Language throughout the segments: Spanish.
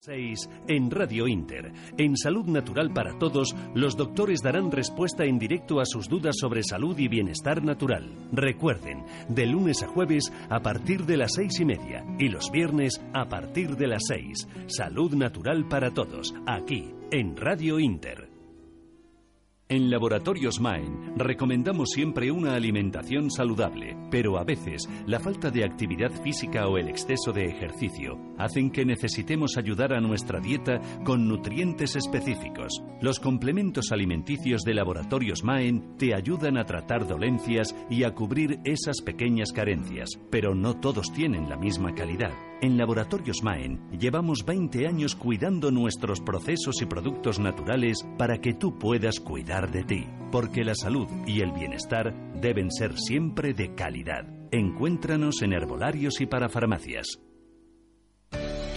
6 en Radio Inter. En Salud Natural para Todos, los doctores darán respuesta en directo a sus dudas sobre salud y bienestar natural. Recuerden, de lunes a jueves a partir de las seis y media y los viernes a partir de las 6. Salud Natural para Todos, aquí, en Radio Inter. En Laboratorios Maen recomendamos siempre una alimentación saludable, pero a veces la falta de actividad física o el exceso de ejercicio hacen que necesitemos ayudar a nuestra dieta con nutrientes específicos. Los complementos alimenticios de Laboratorios Maen te ayudan a tratar dolencias y a cubrir esas pequeñas carencias, pero no todos tienen la misma calidad. En Laboratorios Maen llevamos 20 años cuidando nuestros procesos y productos naturales para que tú puedas cuidar de ti, porque la salud y el bienestar deben ser siempre de calidad. Encuéntranos en herbolarios y para farmacias.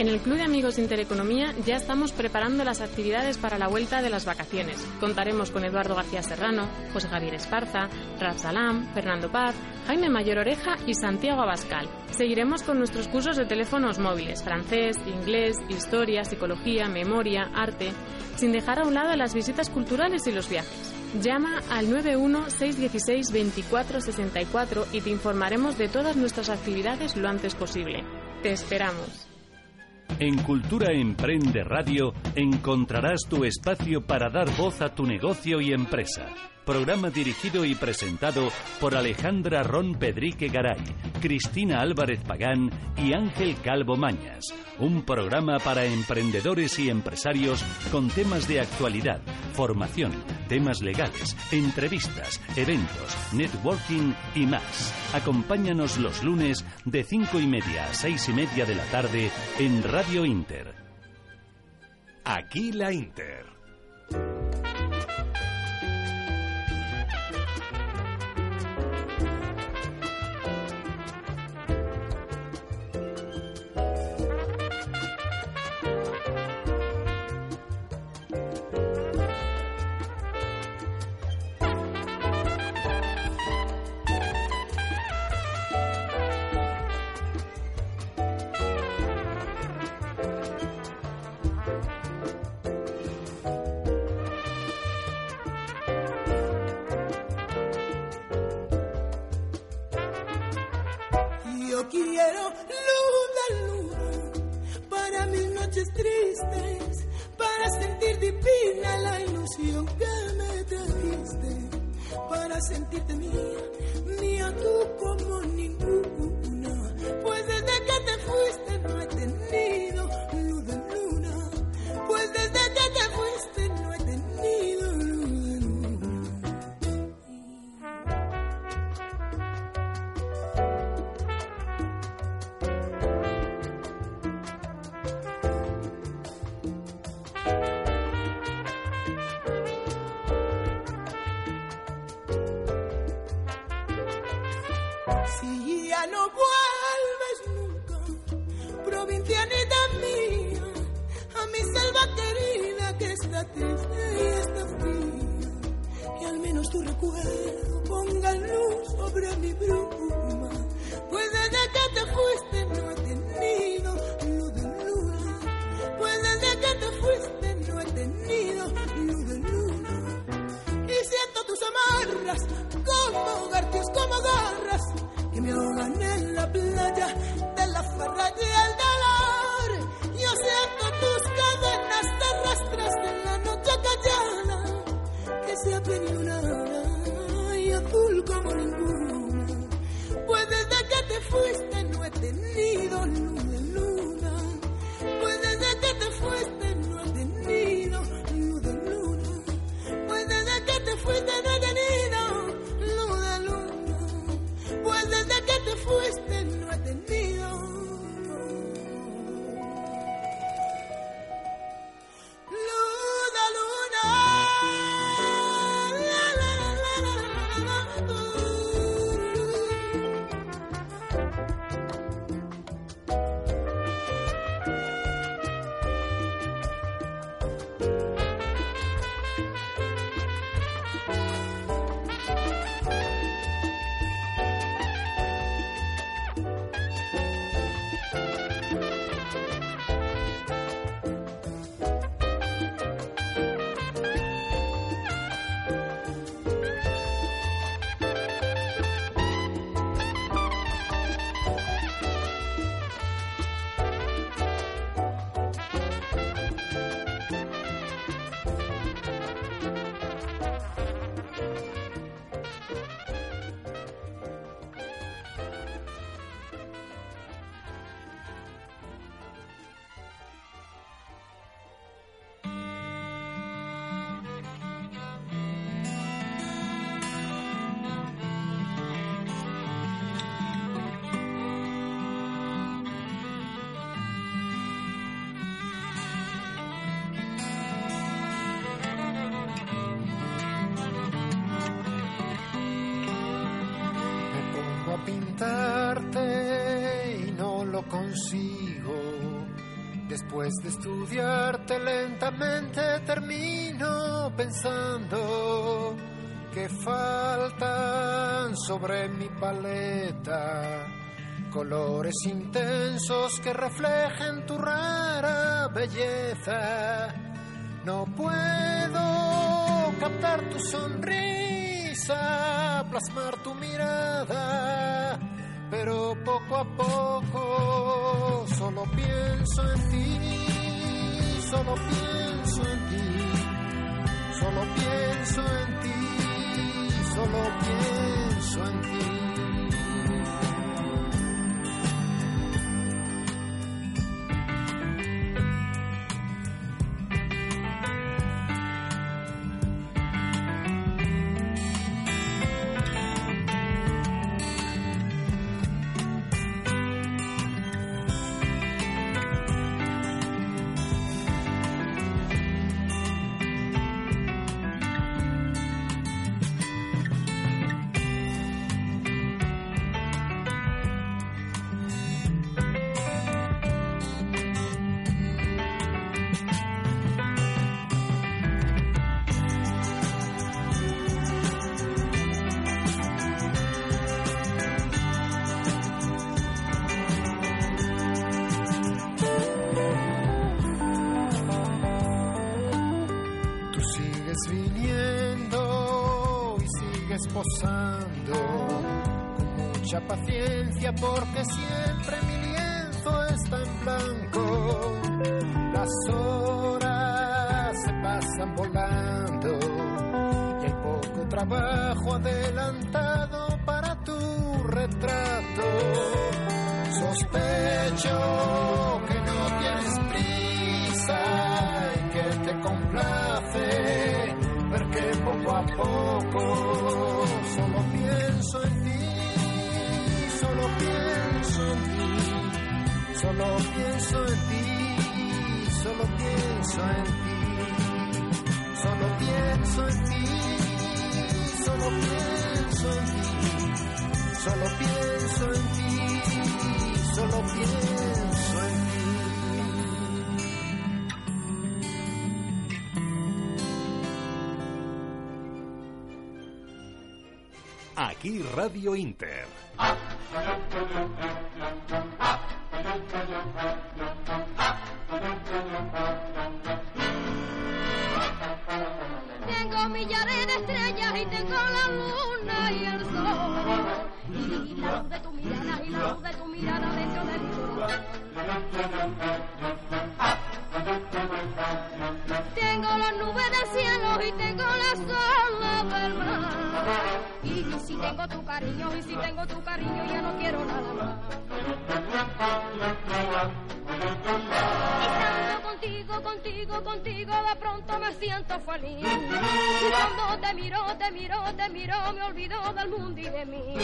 En el Club de Amigos Intereconomía ya estamos preparando las actividades para la vuelta de las vacaciones. Contaremos con Eduardo García Serrano, José Javier Esparza, Raf Salam, Fernando Paz, Jaime Mayor Oreja y Santiago Abascal. Seguiremos con nuestros cursos de teléfonos móviles, francés, inglés, historia, psicología, memoria, arte, sin dejar a un lado las visitas culturales y los viajes. Llama al 916162464 y te informaremos de todas nuestras actividades lo antes posible. Te esperamos. En Cultura Emprende Radio encontrarás tu espacio para dar voz a tu negocio y empresa. Programa dirigido y presentado por Alejandra Ron Pedrique Garay, Cristina Álvarez Pagán y Ángel Calvo Mañas. Un programa para emprendedores y empresarios con temas de actualidad, formación, temas legales, entrevistas, eventos, networking y más. Acompáñanos los lunes de cinco y media a seis y media de la tarde en Radio Inter. Aquí la Inter. Sentirte mía, Si ya no vuelves nunca, provincianita mía, a mi selva querida que está triste y está fría, que al menos tu recuerdo ponga luz sobre mi bruma, de la farra y el dolor. Yo siento tus cadenas terrestres en la noche callada, que se abre una y azul como ninguna. Pues desde que te fuiste no he tenido de luna. Pues desde que te fuiste no he tenido de luna. Pues desde que te fuiste no he tenido de luna. Pues desde que te fuiste Después de estudiarte lentamente termino pensando que faltan sobre mi paleta colores intensos que reflejen tu rara belleza. No puedo captar tu sonrisa, plasmar tu mirada pero poco a poco solo pienso en ti, solo pienso en ti, solo pienso en ti, solo pienso en ti. Porque siempre Aquí Radio Inter. Nubes del cielo y tengo las olas del mar. Y si tengo tu cariño, y si tengo tu cariño, ya no quiero nada más. Estando contigo, contigo, contigo, de pronto me siento feliz. Y cuando te miro, te miro, te miro, me olvido del mundo y de mí.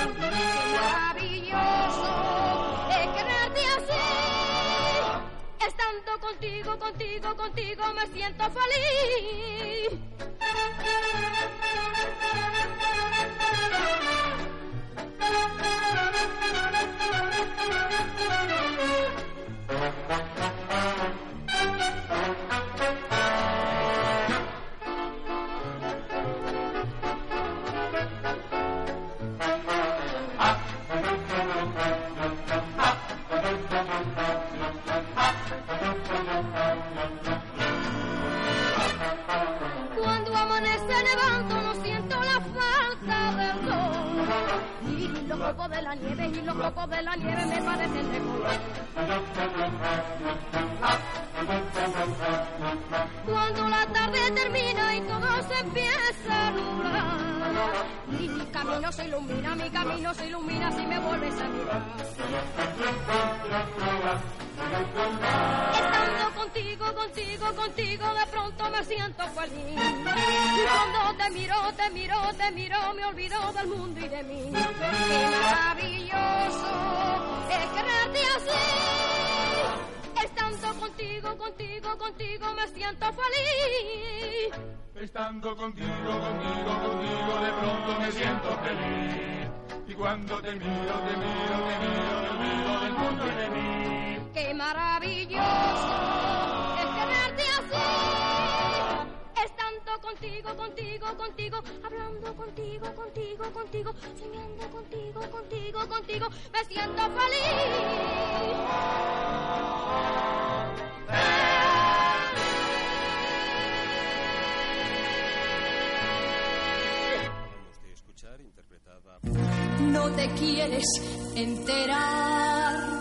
Maravilloso es quererte así. Estando contigo, contigo, contigo, me siento feliz. Copos de la nieve y los copos de la nieve me parecen de color. Cuando la tarde termina y todo se empieza a nublar. Y mi camino se ilumina, mi camino se ilumina si me vuelves a mirar. Estando contigo, contigo, contigo, de pronto me siento feliz. Y cuando te miro, te miro, te miro, me olvido del mundo y de mí. Qué maravilloso es quererte así. Estando contigo, contigo, contigo, me siento feliz. Estando contigo, contigo, contigo, de pronto me siento feliz. Y cuando te miro, te miro, te miro, me olvido del mundo y de mí. Maravilloso es quererte así. Es tanto contigo, contigo, contigo, hablando contigo, contigo, contigo, soñando contigo, contigo, contigo, me siento feliz. No te quieres enterar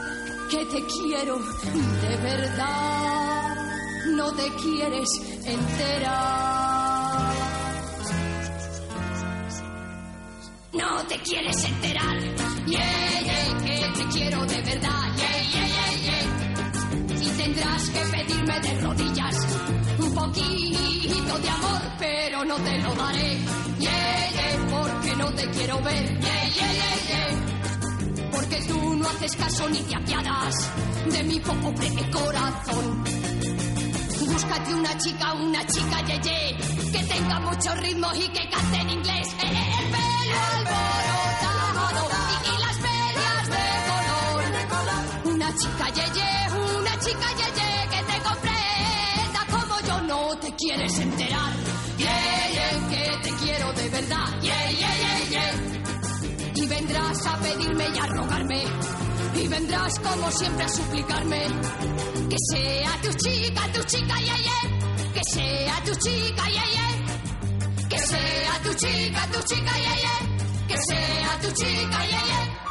que te quiero de verdad. No te quieres enterar. No te quieres enterar. Yeah, yeah, que te quiero de verdad. Yeah, yeah, yeah, yeah. Y tendrás que pedirme de rodillas un poquito de amor, pero no te lo daré. Yeah, yeah, porque no te quiero ver. Yeah, yeah, yeah, yeah. Porque tú no haces caso ni te apiadas de mi pobre corazón. Búscate una chica, una chica yeye, que tenga muchos ritmos y que cante en inglés. Eh, eh, el pelo alborotado y, y las medias de color. Una chica yeye, una chica yeye que te comprenda como yo no te quieres enterar. Yeah, que te quiero de verdad. Yeah, yeah, yeah. A pedirme y a rogarme. Y vendrás como siempre a suplicarme. Que sea tu chica, tu chica, yeah, yeah. Que sea tu chica, yeah. Que sea tu chica, tu chica, yeah. Que sea tu chica, yeah, yeah.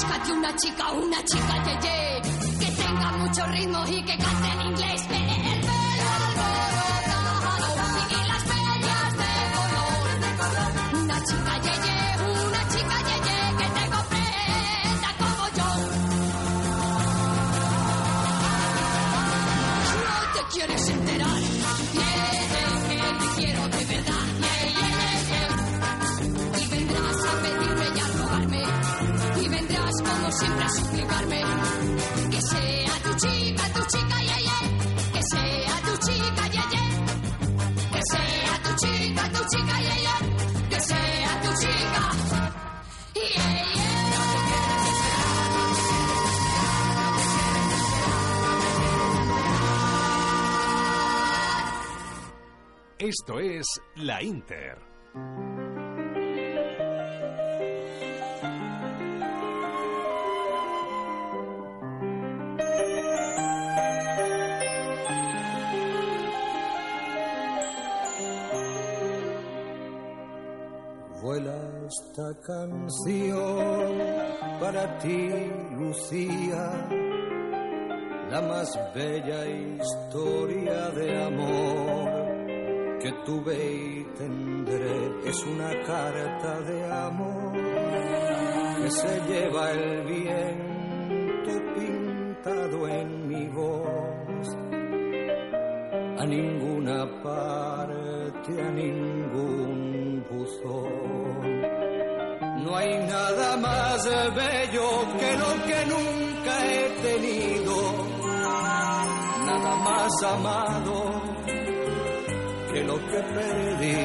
Búscate una chica, una chica yeye, que tenga mucho ritmo y que cante en inglés. Esto es La Inter. Vuela esta canción para ti, Lucía, la más bella historia de amor que tuve y tendré. Es una carta de amor que se lleva el viento pintado en mi voz a ninguna parte, a ningún buzón. No hay nada más bello que lo que nunca he tenido, nada más amado lo que perdí.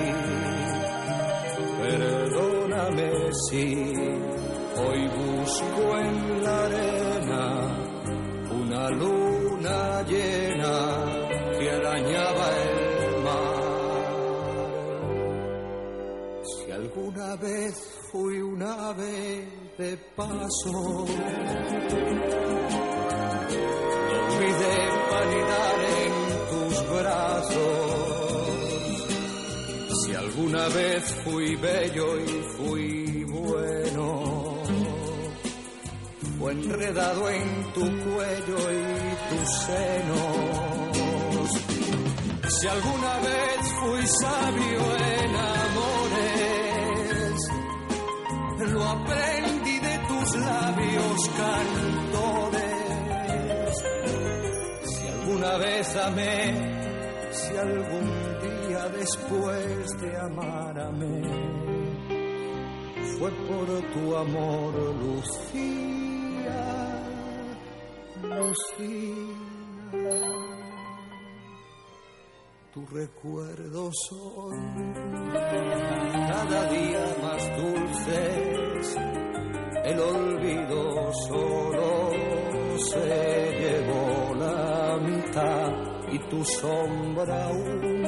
Perdóname si hoy busco en la arena una luna llena que arañaba el mar. Si alguna vez fui una ave de paso, olvidé vanidad en tus brazos. Si alguna vez fui bello y fui bueno, o enredado en tu cuello y tus senos. Si alguna vez fui sabio en amores, lo aprendí de tus labios cantores. Si alguna vez amé, algún día después de amar amé, fue por tu amor, Lucía, Lucía. tu recuerdo son cada día más dulces. El olvido solo se llevó la mitad y tu sombra aún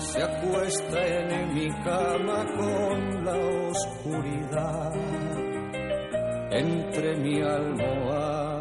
se acuesta en mi cama con la oscuridad entre mi almohada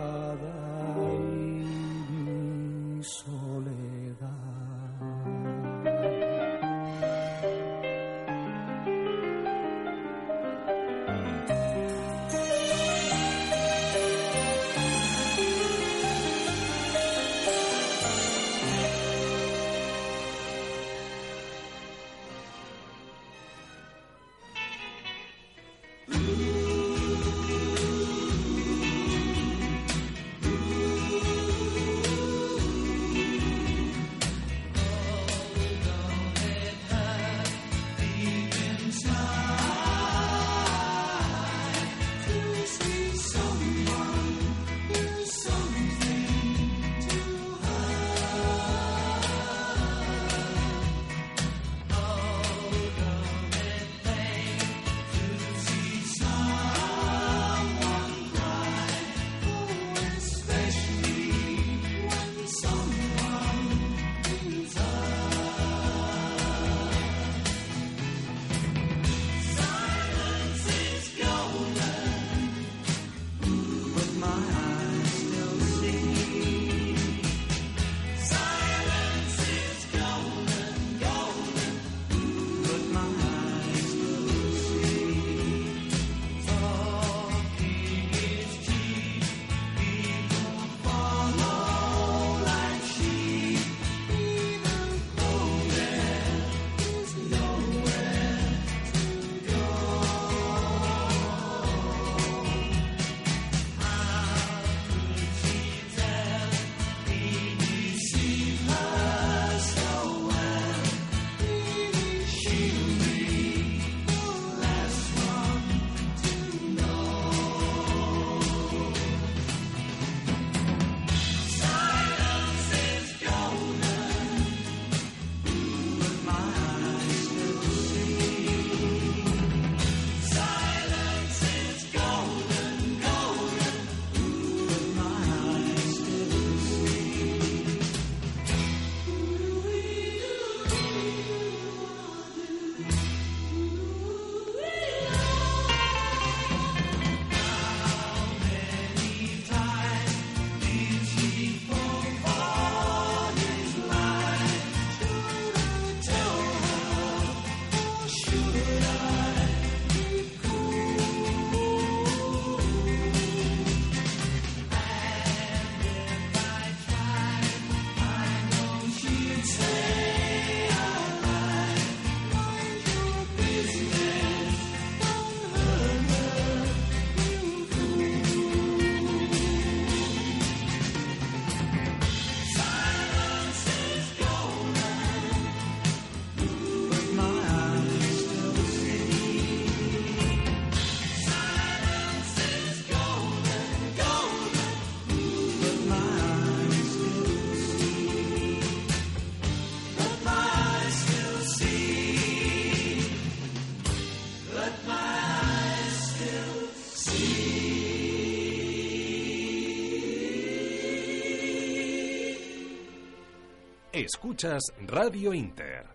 Escuchas Radio Inter.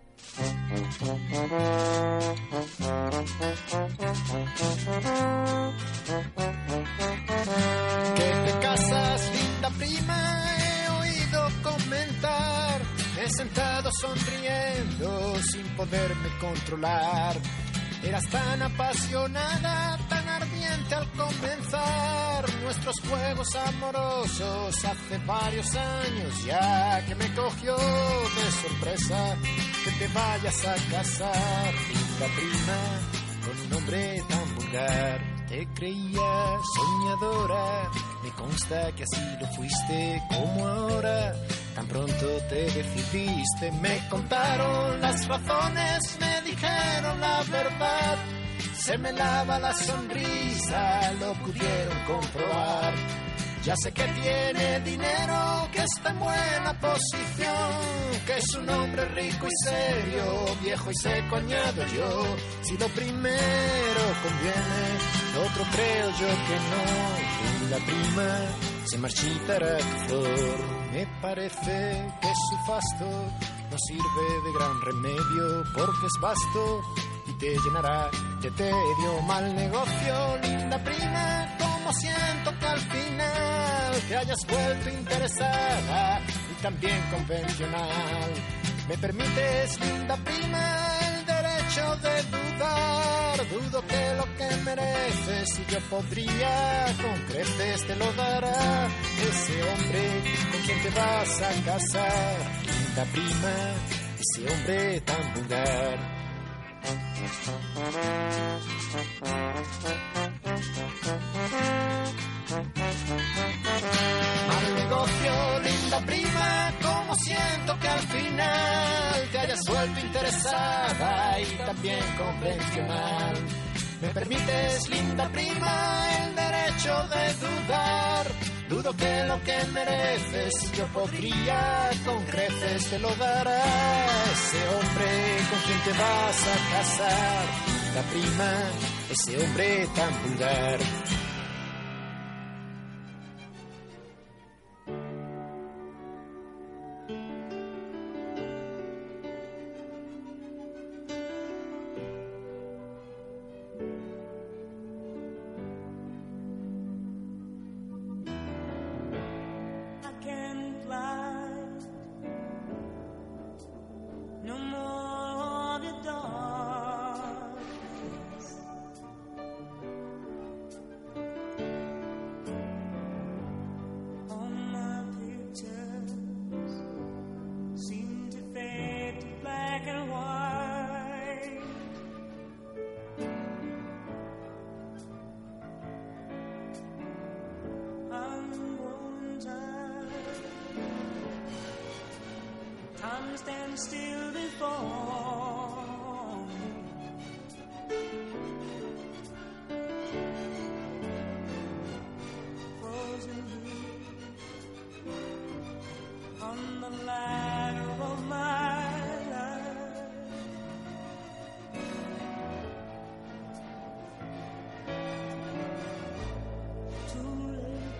Que te casas, linda prima, he oído comentar. He sentado sonriendo sin poderme controlar. Eras tan apasionada, tan ardiente al comenzar nuestros juegos amorosos hace varios años ya que me cogió de sorpresa que te vayas a casar, linda prima, con un hombre tan vulgar. Te creía soñadora, me consta que así lo fuiste como ahora. Tan pronto te decidiste, me contaron las razones, me dijeron la verdad. Se me lava la sonrisa, lo pudieron comprobar. Ya sé que tiene dinero, que está en buena posición, que es un hombre rico y serio, viejo y seco añado yo. Si lo primero conviene, otro creo yo que no. La prima se marchitará. Me parece que su fasto no sirve de gran remedio porque es vasto y te llenará de tedio mal negocio, linda prima como siento que al final te hayas vuelto interesada y también convencional. Me permites, linda prima, el derecho de dudar. Dudo que lo que mereces y yo podría con creces te lo dará ese hombre con quien te vas a casar. Linda prima, ese hombre tan vulgar. Mal negocio, linda prima, como siento que al final te hayas vuelto interesada y también convencional. Me permites, linda prima, el derecho de dudar. Dudo que lo que mereces yo podría con creces te lo dará ese hombre con quien te vas a casar. La prima, ese hombre tan vulgar. Time stands still before me. Frozen here on the ladder of my life. Too late.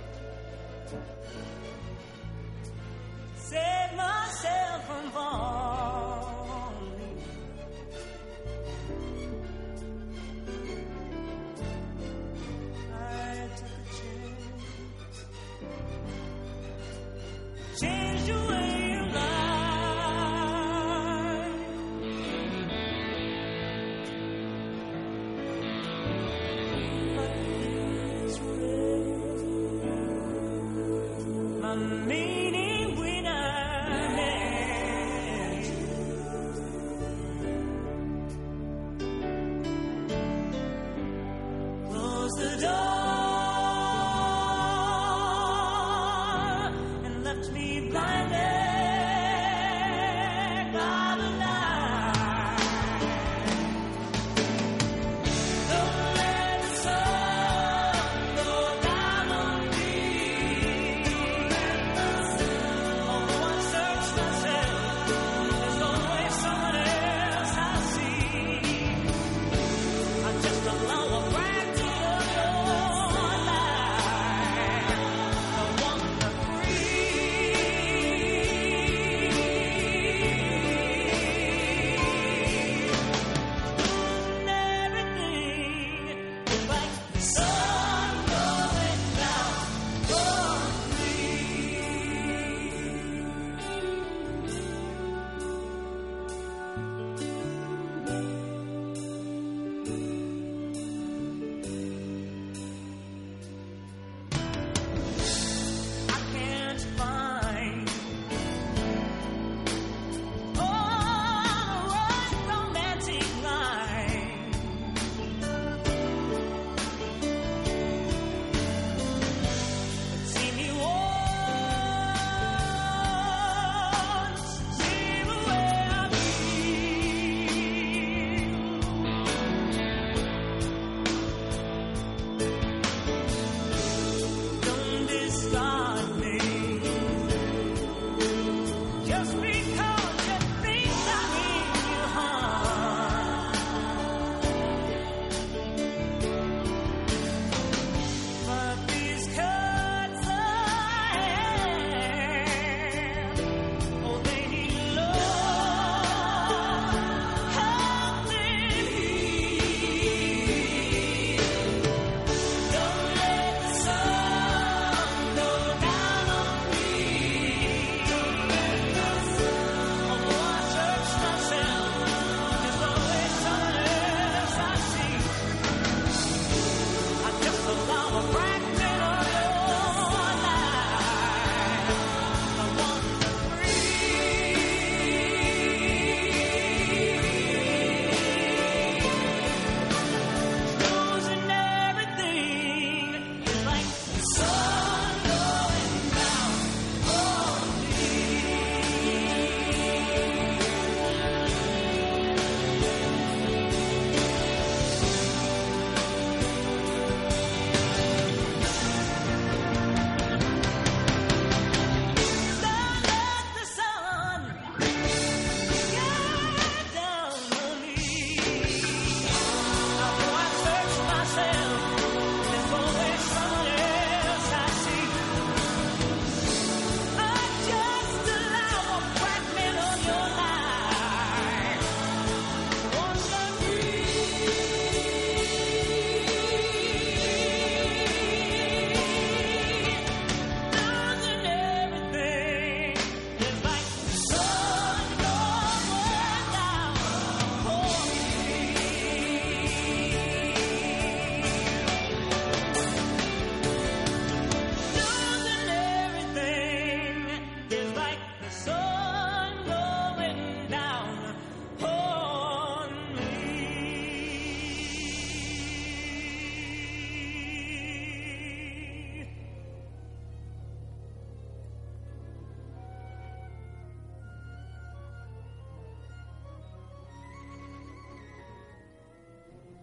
You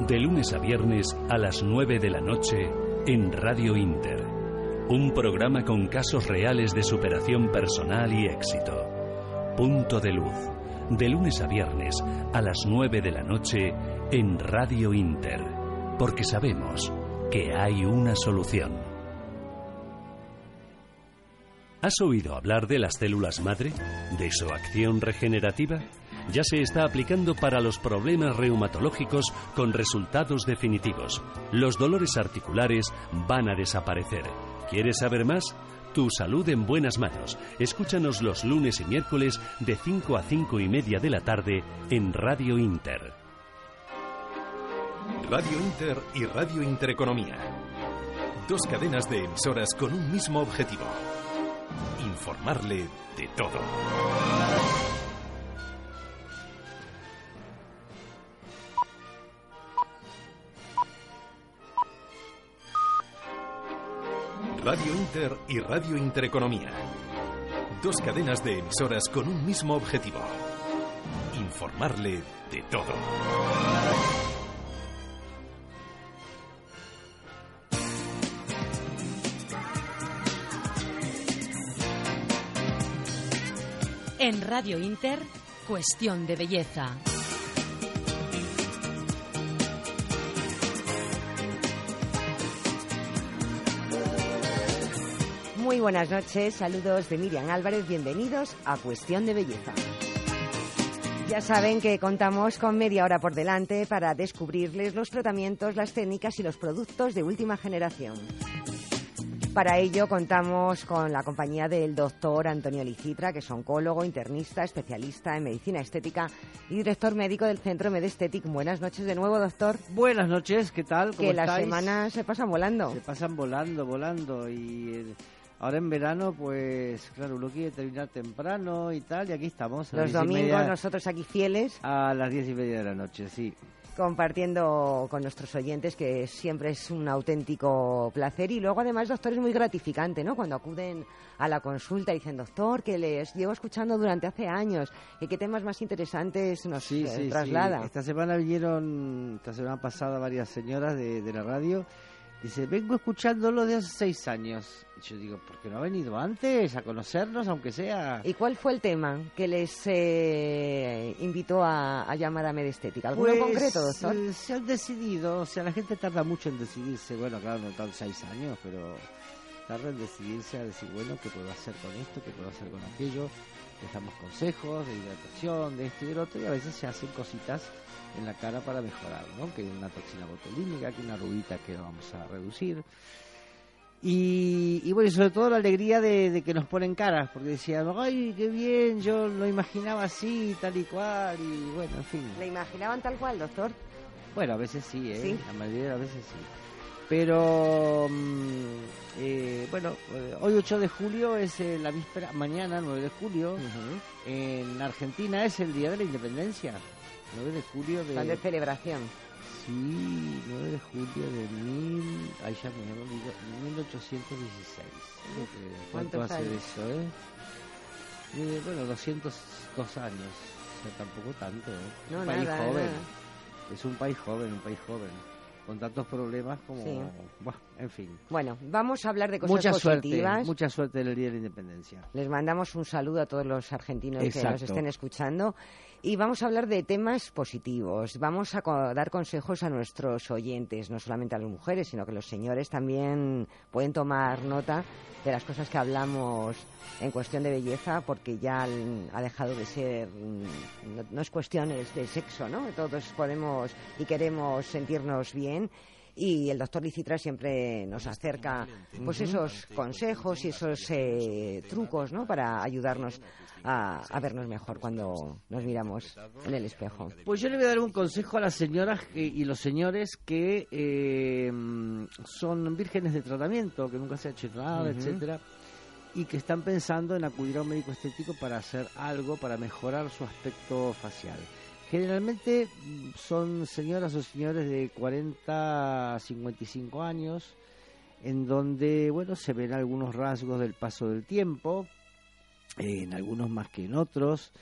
de lunes a viernes a las 9 de la noche en Radio Inter. Un programa con casos reales de superación personal y éxito. Punto de Luz, de lunes a viernes a las 9 de la noche en Radio Inter. Porque sabemos que hay una solución. ¿Has oído hablar de las células madre? ¿De su acción regenerativa? Ya se está aplicando para los problemas reumatológicos con resultados definitivos. Los dolores articulares van a desaparecer. ¿Quieres saber más? Tu salud en buenas manos. Escúchanos los lunes y miércoles de 5 a 5 y media de la tarde en Radio Inter. Radio Inter y Radio Intereconomía. Dos cadenas de emisoras con un mismo objetivo. Informarle de todo. Radio Inter y Radio Intereconomía. Dos cadenas de emisoras con un mismo objetivo. Informarle de todo. En Radio Inter, Cuestión de Belleza. Buenas noches, saludos de Miriam Álvarez, bienvenidos a Cuestión de Belleza. Ya saben que contamos con media hora por delante para descubrirles los tratamientos, las técnicas y los productos de última generación. Para ello contamos con la compañía del doctor Antonio Licitra, que es oncólogo, internista, especialista en medicina estética y director médico del Centro Medestetic. Buenas noches de nuevo, doctor. Buenas noches, ¿qué tal? ¿Cómo Que las estáis? semanas se pasan volando. Se pasan volando, volando. Y eh, ahora en verano, pues claro, uno quiere terminar temprano y tal, y aquí estamos. a Los domingos nosotros aquí fieles. A las diez y media de la noche, sí. compartiendo con nuestros oyentes, que siempre es un auténtico placer. Y luego, además, doctor, es muy gratificante, ¿no? Cuando acuden a la consulta y dicen, doctor, que les llevo escuchando durante hace años, que qué temas más interesantes nos Sí, eh, sí, traslada. sí. Esta semana vinieron, esta semana pasada, varias señoras de, de la radio. Dice, vengo escuchándolo de hace seis años. Y yo digo, ¿por qué no ha venido antes a conocernos, aunque sea? ¿Y cuál fue el tema que les eh, invitó a, a llamar a Medestética? ¿Alguno Pues, concreto, doctor? eh, se han decidido, o sea, la gente tarda mucho en decidirse, bueno, claro, no tan seis años, pero tarda en decidirse a decir, bueno, ¿qué puedo hacer con esto? ¿Qué puedo hacer con aquello? Les damos consejos de hidratación, de esto y del otro, y a veces se hacen cositas en la cara para mejorar, ¿no? Que una toxina botulínica, que una rubita que vamos a reducir. Y, y bueno, y sobre todo la alegría de, de que nos ponen caras, porque decían, ay, qué bien, yo lo imaginaba así, tal y cual, y bueno, en fin. ¿Le imaginaban tal cual, doctor? Bueno, a veces sí, ¿eh? ¿Sí? La mayoría de las veces sí. Pero, mm, eh, bueno, eh, hoy 8 de julio es eh, la víspera, mañana 9 de julio, en Argentina es el Día de la Independencia. 9 de julio de... Están de celebración. Sí, 9 de julio de mil... Ay, ya me olvidé, 1816. Eh, ¿Cuánto ¿Cuántos hace años? eso, eh? Eh, bueno, 202 años. O sea, tampoco tanto, ¿eh? No, un país nada, joven. nada. Es un país joven, un país joven. Con tantos problemas como... Sí. Buah, en fin. Bueno, vamos a hablar de cosas Mucha suerte, positivas. mucha suerte en el Día de la Independencia. Les mandamos un saludo a todos los argentinos que nos estén escuchando y vamos a hablar de temas positivos. Vamos a dar consejos a nuestros oyentes, no solamente a las mujeres, sino que los señores también pueden tomar nota de las cosas que hablamos en cuestión de belleza, porque ya ha dejado de ser, mm, no, no es cuestiones de sexo, ¿no? Todos podemos y queremos sentirnos bien. y el doctor Licitra siempre nos acerca pues esos consejos y esos eh, trucos ¿no? para ayudarnos a, a vernos mejor cuando nos miramos en el espejo. Pues yo le voy a dar un consejo a las señoras que- y los señores que eh, son vírgenes de tratamiento, que nunca se ha hecho nada, Ujú. etcétera, y que están pensando en acudir a un médico estético para hacer algo para mejorar su aspecto facial. Generalmente mm, son señoras o señores de 40 a 55 años, en donde, bueno, se ven algunos rasgos del paso del tiempo, en algunos más que en otros,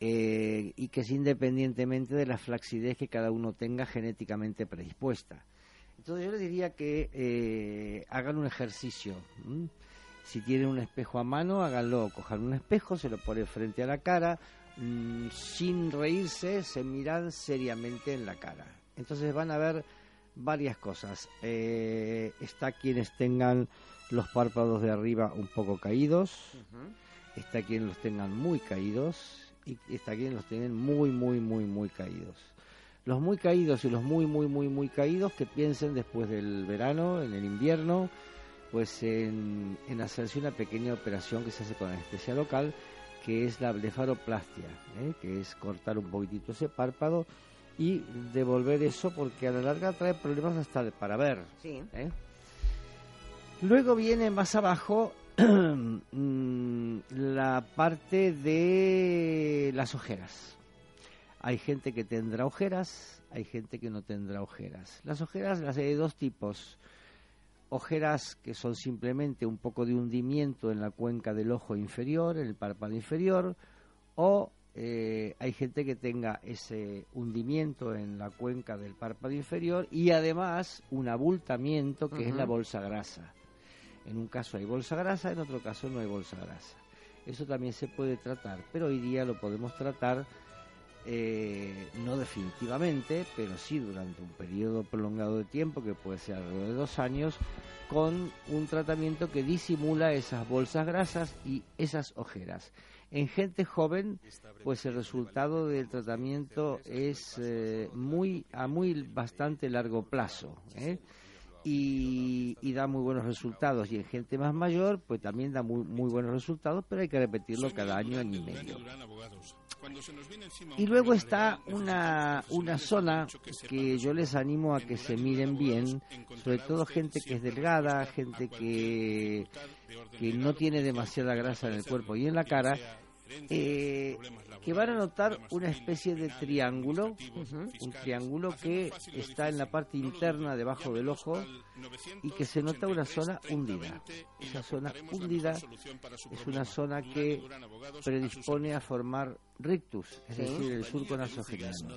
eh, y que es independientemente de la flacidez que cada uno tenga genéticamente predispuesta. Entonces yo les diría que eh, hagan un ejercicio. ¿m? Si tienen un espejo a mano, háganlo. Cojan un espejo, se lo ponen frente a la cara, mm, sin reírse, se miran seriamente en la cara. Entonces van a ver varias cosas. Eh, está quienes tengan los párpados de arriba un poco caídos, está quienes los tengan muy caídos y está quienes los tienen muy, muy, muy, muy caídos. Los muy caídos y los muy, muy, muy, muy caídos que piensen después del verano, en el invierno, pues en, en hacerse una pequeña operación que se hace con anestesia local, que es la blefaroplastia, ¿eh? que es cortar un poquitito ese párpado y devolver eso porque a la larga trae problemas hasta de- para ver. Sí. ¿eh? Luego viene más abajo la parte de las ojeras. Hay gente que tendrá ojeras, hay gente que no tendrá ojeras. Las ojeras las hay de dos tipos. Ojeras que son simplemente un poco de hundimiento en la cuenca del ojo inferior, en el párpado inferior, o eh, hay gente que tenga ese hundimiento en la cuenca del párpado inferior y además un abultamiento que es la bolsa grasa. En un caso hay bolsa grasa, en otro caso no hay bolsa grasa. Eso también se puede tratar, pero hoy día lo podemos tratar eh, no definitivamente, pero sí durante un periodo prolongado de tiempo, que puede ser alrededor de dos años, con un tratamiento que disimula esas bolsas grasas y esas ojeras. En gente joven, pues el resultado del tratamiento es eh, muy a muy bastante largo plazo. ¿eh? Y, y da muy buenos resultados. Y en gente más mayor, pues también da muy, muy buenos resultados, pero hay que repetirlo cada año, año y medio. Y luego está una, una zona que yo les animo a que se miren bien, sobre todo gente que es delgada, gente que, que no tiene demasiada grasa en el cuerpo y en la cara, eh, que van a notar una especie de triángulo, un triángulo que está en la parte interna debajo del ojo y que se nota una zona hundida. Esa zona hundida es una zona que predispone a formar rictus, es decir, el surco nasogeniano.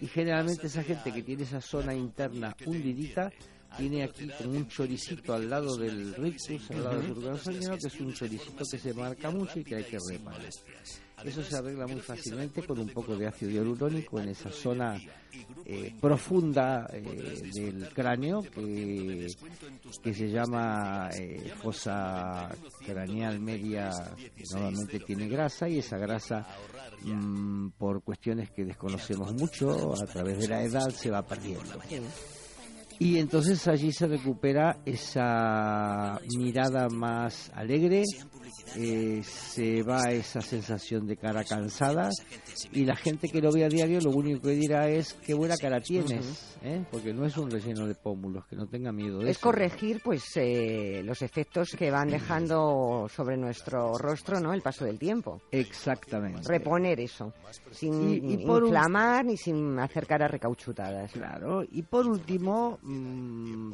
Y generalmente esa gente que tiene esa zona interna hundidita tiene aquí como un choricito al lado del rictus, al lado surco nasogeniano, que es un choricito que se marca mucho y que hay que reparar. Eso se arregla muy fácilmente con un poco de ácido hialurónico en esa zona eh, profunda eh, del cráneo que, que se llama eh, fosa craneal media, que normalmente tiene grasa y esa grasa mm, por cuestiones que desconocemos mucho a través de la edad se va perdiendo. Y entonces allí se recupera esa mirada más alegre, eh, se va esa sensación de cara cansada y la gente que lo ve a diario lo único que dirá es qué buena cara tienes, ¿eh? porque no es un relleno de pómulos, que no tenga miedo de Es eso. corregir pues eh, los efectos que van dejando sobre nuestro rostro no el paso del tiempo. Exactamente. Reponer eso, sin Y- y por un- inflamar ni sin hacer caras recauchutadas. Claro, y por último, mm,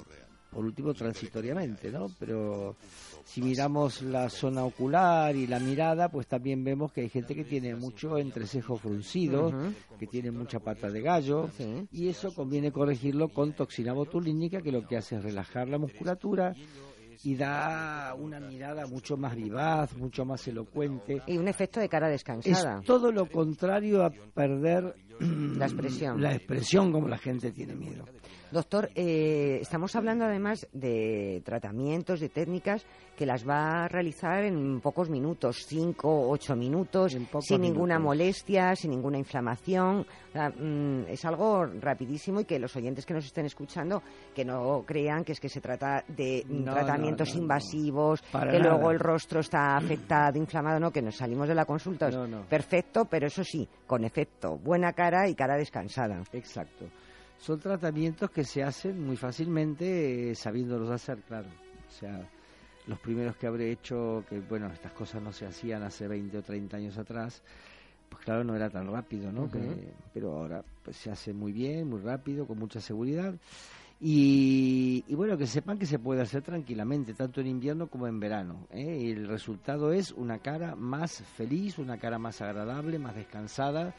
por último transitoriamente, ¿no? Pero si miramos la zona ocular y la mirada, pues también vemos que hay gente que tiene mucho entrecejo fruncido, que tiene mucha pata de gallo, y eso conviene corregirlo con toxina botulínica, que lo que hace es relajar la musculatura y da una mirada mucho más vivaz, mucho más elocuente. Y un efecto de cara Es descansada. todo lo contrario a perder La expresión. la expresión como la gente tiene miedo. Doctor, eh, estamos hablando además de tratamientos, de técnicas que las va a realizar en pocos minutos, cinco, ocho minutos, sin ninguna molestia, sin ninguna inflamación. O sea, mm, es algo rapidísimo y que los oyentes que nos estén escuchando que no crean que es que se trata de mm, No, tratamientos no, no, no. invasivos, que nada. luego el rostro está afectado, inflamado, no, que nos salimos de la consulta. es. Perfecto, pero eso sí, con efecto. Buena cara y cara descansada. Exacto. Son tratamientos que se hacen muy fácilmente eh, sabiéndolos hacer, claro. O sea, los primeros que habré hecho, que bueno, estas cosas no se hacían hace 20 o 30 años atrás, pues claro, no era tan rápido, ¿no? Que- pero ahora pues, se hace muy bien, muy rápido, con mucha seguridad. Y, y bueno, que sepan que se puede hacer tranquilamente, tanto en invierno como en verano. ¿eh? Y el resultado es una cara más feliz, una cara más agradable, más descansada,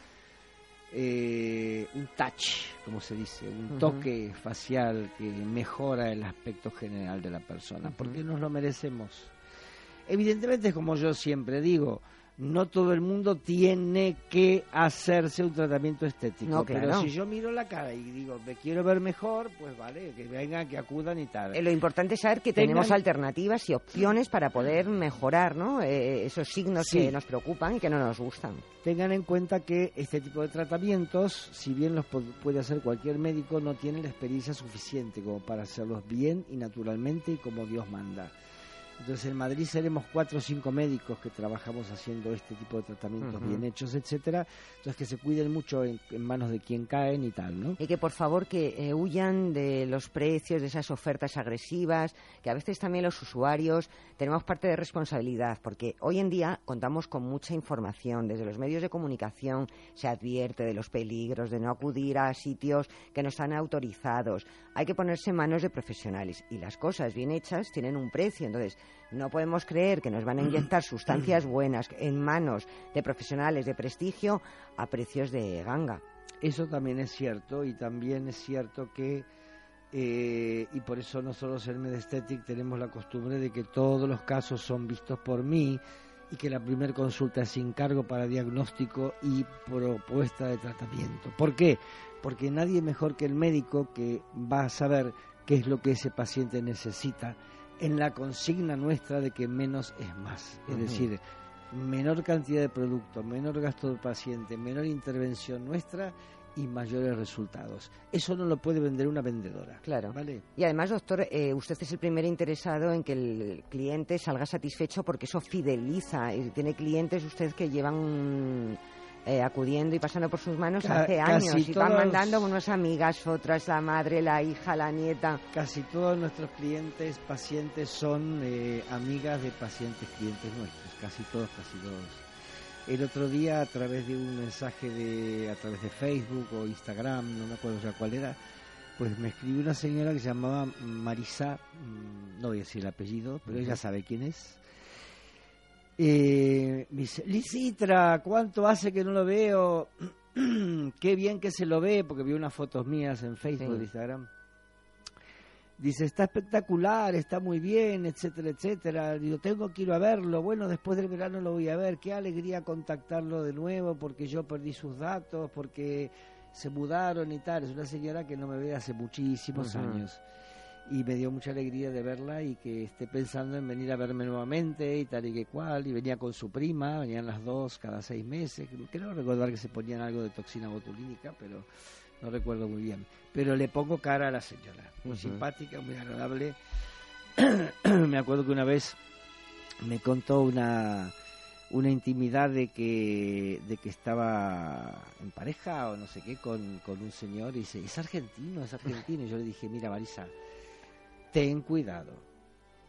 eh, un touch, como se dice, un toque facial que mejora el aspecto general de la persona, porque nos lo merecemos. Evidentemente, como yo siempre digo, no todo el mundo tiene que hacerse un tratamiento estético. No, Pero claro. si yo miro la cara y digo, me quiero ver mejor, pues vale, que vengan, que acudan y tal. Eh, lo importante es saber que Tengan- tenemos alternativas y opciones para poder mejorar ¿no? Eh, esos signos Sí. que nos preocupan y que no nos gustan. Tengan en cuenta que este tipo de tratamientos, si bien los pu- puede hacer cualquier médico, no tiene la experiencia suficiente como para hacerlos bien y naturalmente y como Dios manda. Entonces en Madrid seremos cuatro o cinco médicos que trabajamos haciendo este tipo de tratamientos bien hechos, etcétera. Entonces que se cuiden mucho en, en manos de quien caen y tal, ¿no? Y que por favor que eh, huyan de los precios, de esas ofertas agresivas, que a veces también los usuarios tenemos parte de responsabilidad, porque hoy en día contamos con mucha información. Desde los medios de comunicación se advierte de los peligros de no acudir a sitios que no están autorizados. Hay que ponerse en manos de profesionales y las cosas bien hechas tienen un precio. Entonces, no podemos creer que nos van a inyectar sustancias buenas en manos de profesionales de prestigio a precios de ganga. Eso también es cierto y también es cierto que, eh, y por eso nosotros en Medesthetic tenemos la costumbre de que todos los casos son vistos por mí y que la primera consulta es sin cargo para diagnóstico y propuesta de tratamiento. ¿Por qué? Porque nadie mejor que el médico que va a saber qué es lo que ese paciente necesita en la consigna nuestra de que menos es más. Es decir, menor cantidad de producto, menor gasto del paciente, menor intervención nuestra y mayores resultados. Eso no lo puede vender una vendedora. Claro. ¿Vale? Y además, doctor, eh, usted es el primer interesado en que el cliente salga satisfecho porque eso fideliza. Y tiene clientes usted que llevan eh, acudiendo y pasando por sus manos Ca- hace años y van mandando unas amigas, otras la madre, la hija, la nieta. Casi todos nuestros clientes, pacientes son eh, amigas de pacientes, clientes nuestros. Casi todos, casi todos. El otro día, a través de un mensaje de, a través de Facebook o Instagram, no me acuerdo ya cuál era, pues me escribió una señora que se llamaba Marisa, mm, no voy a decir el apellido, pero ella sabe quién es. Eh, me dice, Lisitra, ¿cuánto hace que no lo veo? Qué bien que se lo ve, porque vio unas fotos mías en Facebook, Sí. Instagram. Dice, está espectacular, está muy bien, etcétera, etcétera. Digo, tengo que ir a verlo. Bueno, después del verano lo voy a ver. Qué alegría contactarlo de nuevo porque yo perdí sus datos, porque se mudaron y tal. Es una señora que no me ve hace muchísimos años. Y me dio mucha alegría de verla y que esté pensando en venir a verme nuevamente y tal y que cual. Y venía con su prima, venían las dos cada seis meses. Creo recordar que se ponían algo de toxina botulínica, pero no recuerdo muy bien. Pero le pongo cara a la señora. Muy simpática, muy agradable. me acuerdo que una vez me contó una una intimidad de que de que estaba en pareja o no sé qué con, con un señor y dice es argentino es argentino y yo le dije mira Marisa ten cuidado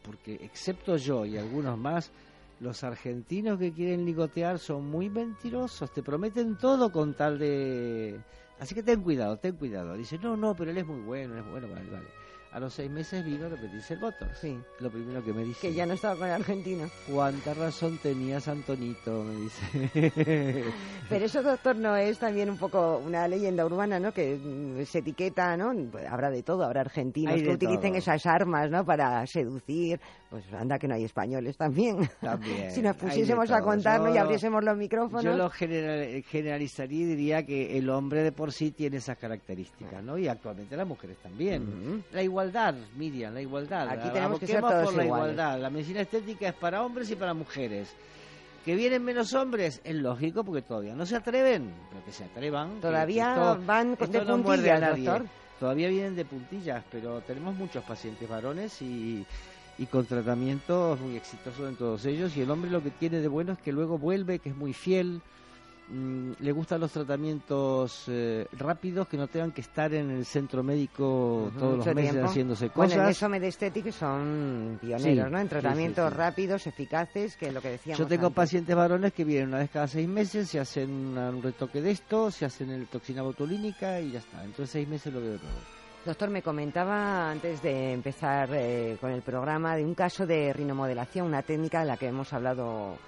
porque excepto yo y algunos más los argentinos que quieren ligotear son muy mentirosos te prometen todo con tal de así que ten cuidado ten cuidado. Dice no no pero él es muy bueno es bueno vale vale A los seis meses vino a repetirse el voto. Sí. Lo primero que me dice. Que ya no estaba con el argentino. ¿Cuánta razón tenías, Antonito? Me dice. Pero eso, doctor, no es también un poco una leyenda urbana, ¿no? Que mm, se etiqueta, ¿no? Habrá de todo, habrá argentinos que utilicen todo. esas armas, ¿no? Para seducir. Pues anda que no hay españoles también. También, si nos pusiésemos a contarnos y Yo- abriésemos los micrófonos. Yo lo general- generalizaría y diría que el hombre de por sí tiene esas características, ¿no? Y actualmente las mujeres también. La igualdad, Miriam, la igualdad. Aquí tenemos que ser todos por la iguales. igualdad. La medicina estética es para hombres y para mujeres. Que vienen menos hombres, es lógico porque todavía no se atreven, pero que se atrevan. Todavía esto- van con- esto de no puntillas, doctor. Todavía vienen de puntillas, pero tenemos muchos pacientes varones y, y con tratamientos muy exitosos en todos ellos. Y el hombre lo que tiene de bueno es que luego vuelve, que es muy fiel, mm, le gustan los tratamientos eh, rápidos, que no tengan que estar en el centro médico todos los meses tiempo. haciéndose Bueno, en cosas. eso Medesthetic son pioneros, Sí, ¿no? En sí, sí, tratamientos sí. rápidos, eficaces, que es lo que decíamos Yo tengo antes. pacientes varones que vienen una vez cada seis meses, se hacen una- un retoque de esto, se hacen el toxina botulínica y ya está. Entonces seis meses lo veo de nuevo. Doctor, me comentaba antes de empezar eh, con el programa de un caso de rinomodelación, una técnica de la que hemos hablado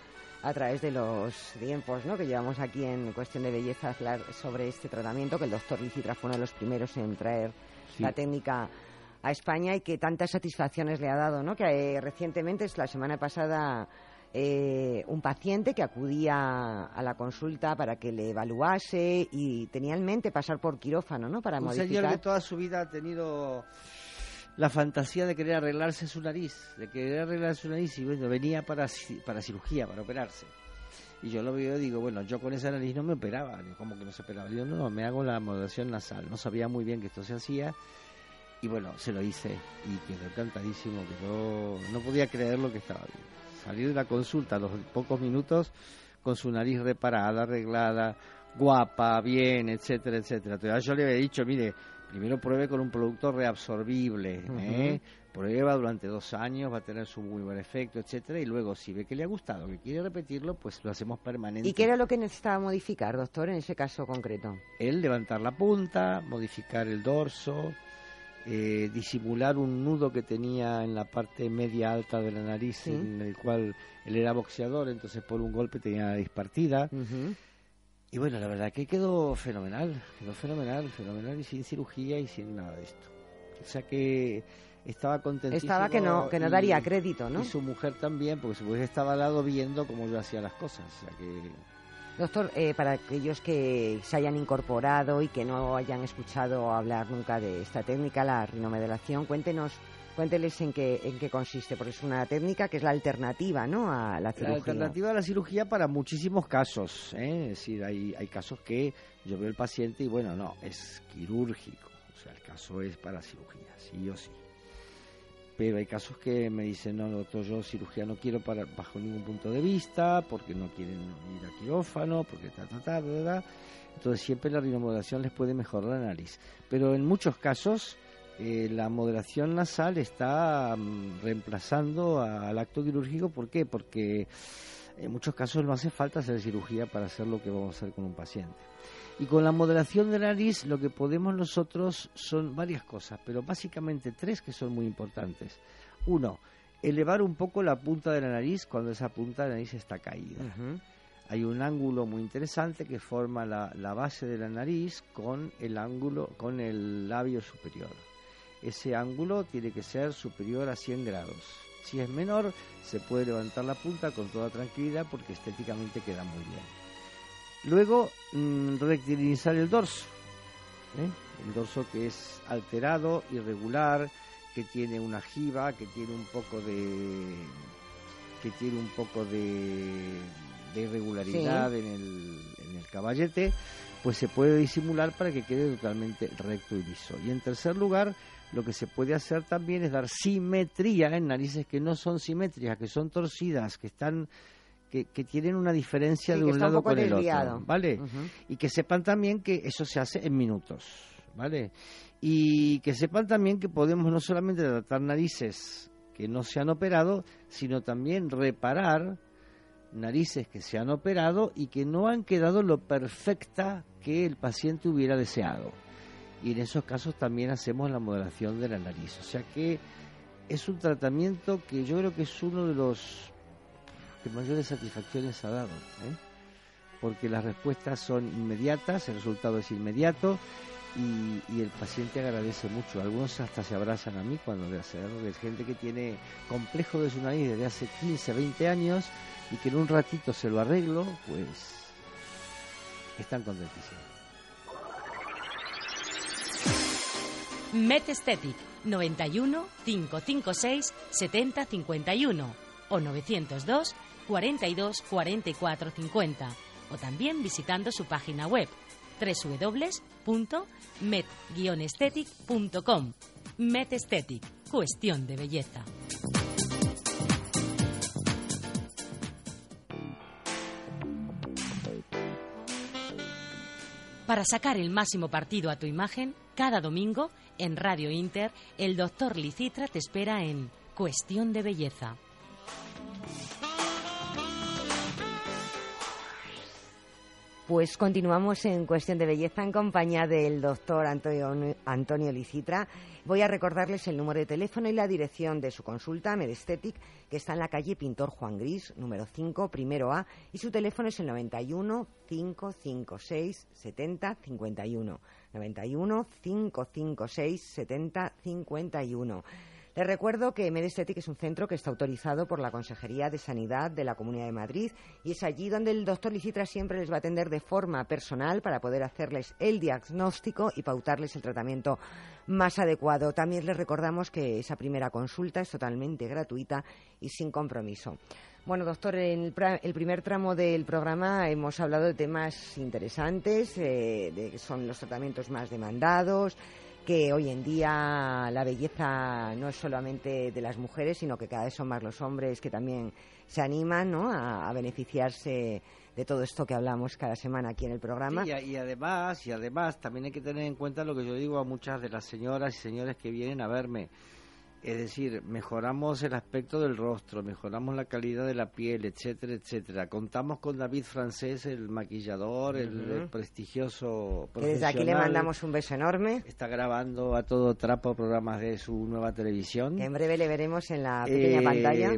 a través de los tiempos ¿no? que llevamos aquí en Cuestión de Belleza hablar sobre este tratamiento, que el doctor Licitra fue uno de los primeros en traer Sí. la técnica a España y que tantas satisfacciones le ha dado, ¿no? que eh, recientemente, es la semana pasada, eh, un paciente que acudía a la consulta para que le evaluase y tenía en mente pasar por quirófano, ¿no? Para un modificar. señor que toda su vida ha tenido la fantasía de querer arreglarse su nariz, de querer arreglar su nariz y bueno, venía para, para cirugía, para operarse. Y yo lo veo y digo, bueno, yo con esa nariz no me operaba. ¿Cómo que no se operaba? No, no, me hago la modulación nasal. No sabía muy bien que esto se hacía. Y bueno, se lo hice y quedó encantadísimo. Quedó, no podía creer lo que estaba viendo. Salí de la consulta a los pocos minutos con su nariz reparada, arreglada, guapa, bien, etcétera, etcétera. Entonces yo le había dicho, mire, primero pruebe con un producto reabsorbible, ¿eh? prueba durante dos años, va a tener su muy buen efecto, etcétera, y luego si ve que le ha gustado, que quiere repetirlo, pues lo hacemos permanente. ¿Y qué era lo que necesitaba modificar, doctor, en ese caso concreto? El levantar la punta, modificar el dorso, eh, disimular un nudo que tenía en la parte media alta de la nariz, Sí. en el cual él era boxeador, entonces por un golpe tenía la nariz partida. Y bueno, la verdad que quedó fenomenal, quedó fenomenal, fenomenal y sin cirugía y sin nada de esto. O sea que estaba contentísimo. Estaba que no- que no y- daría crédito, ¿no? Y su mujer también, porque su mujer estaba al lado viendo cómo yo hacía las cosas. O sea que Doctor, eh, para aquellos que se hayan incorporado y que no hayan escuchado hablar nunca de esta técnica, la rinomodelación, cuéntenos, cuénteles en qué, en qué consiste, porque es una técnica que es la alternativa, ¿no, a la La cirugía. alternativa a la cirugía para muchísimos casos, ¿eh? es decir, hay, hay casos que yo veo el paciente y bueno, no, es quirúrgico, o sea, el caso es para cirugía, sí o sí. Pero hay casos que me dicen, no, doctor, yo cirugía no quiero para, bajo ningún punto de vista, porque no quieren ir a quirófano, porque ta, ta, ta, ta, ta. Entonces siempre la rinomodelación les puede mejorar la nariz. Pero en muchos casos eh, la modelación nasal está mm, reemplazando al acto quirúrgico. ¿Por qué? Porque en muchos casos no hace falta hacer cirugía para hacer lo que vamos a hacer con un paciente. Y con la modelación de nariz lo que podemos nosotros son varias cosas, pero básicamente tres que son muy importantes. Uno, elevar un poco la punta de la nariz cuando esa punta de la nariz está caída. Hay un ángulo muy interesante que forma la, la base de la nariz con el ángulo, con el labio superior. Ese ángulo tiene que ser superior a 100 grados. Si es menor, se puede levantar la punta con toda tranquilidad porque estéticamente queda muy bien. Luego, mm, rectilínizar el dorso. ¿eh? El dorso que es alterado, irregular, que tiene una jiba, que tiene un poco de que tiene un poco de, de irregularidad Sí. en, el, en el caballete, pues se puede disimular para que quede totalmente recto y liso. Y en tercer lugar, lo que se puede hacer también es dar simetría en narices que no son simétricas, que son torcidas, que están que, que tienen una diferencia Sí, de un lado con el desviado. otro, ¿vale? Y que sepan también que eso se hace en minutos, ¿vale? Y que sepan también que podemos no solamente tratar narices que no se han operado, sino también reparar narices que se han operado y que no han quedado lo perfecta que el paciente hubiera deseado. Y en esos casos también hacemos la modelación de la nariz. O sea que es un tratamiento que yo creo que es uno de los que mayores satisfacciones ha dado, ¿eh? porque las respuestas son inmediatas, el resultado es inmediato y, el paciente agradece mucho. Algunos hasta se abrazan a mí cuando le hacen algo, gente que tiene complejo de su nariz desde hace 15, 20 años y que en un ratito se lo arreglo, pues están contentísimos. Met Aesthetic 91 556 70 51 o 902 42 44 50 o también visitando su página web www.met-esthetic.com Met Aesthetic, cuestión de belleza. Para sacar el máximo partido a tu imagen, cada domingo en Radio Inter, el doctor Licitra te espera en Cuestión de Belleza. Pues continuamos en Cuestión de Belleza en compañía del doctor Antonio, Antonio Licitra. Voy a recordarles el número de teléfono y la dirección de su consulta, Medestetic, que está en la calle Pintor Juan Gris, número 5, primero A, y su teléfono es el 91 556 70 51. 91 556 70 51. Les recuerdo que Medestetic es un centro que está autorizado por la Consejería de Sanidad de la Comunidad de Madrid y es allí donde el doctor Licitra siempre les va a atender de forma personal para poder hacerles el diagnóstico y pautarles el tratamiento más adecuado. También les recordamos que esa primera consulta es totalmente gratuita y sin compromiso. Bueno, doctor, en el, primer tramo del programa hemos hablado de temas interesantes, eh, son los tratamientos más demandados, que hoy en día la belleza no es solamente de las mujeres, sino que cada vez son más los hombres que también se animan ¿no? a, beneficiarse de todo esto que hablamos cada semana aquí en el programa. Y además, y además también hay que tener en cuenta lo que yo digo a muchas de las señoras y señores que vienen a verme. Es decir, mejoramos el aspecto del rostro, mejoramos la calidad de la piel, etcétera, etcétera. Contamos con David Francés, el maquillador, el, Ujú. eh, prestigioso Que desde aquí le profesional. mandamos un beso enorme. Está grabando a todo trapo programas de su nueva televisión. Que en breve le veremos en la pequeña Eh, pantalla.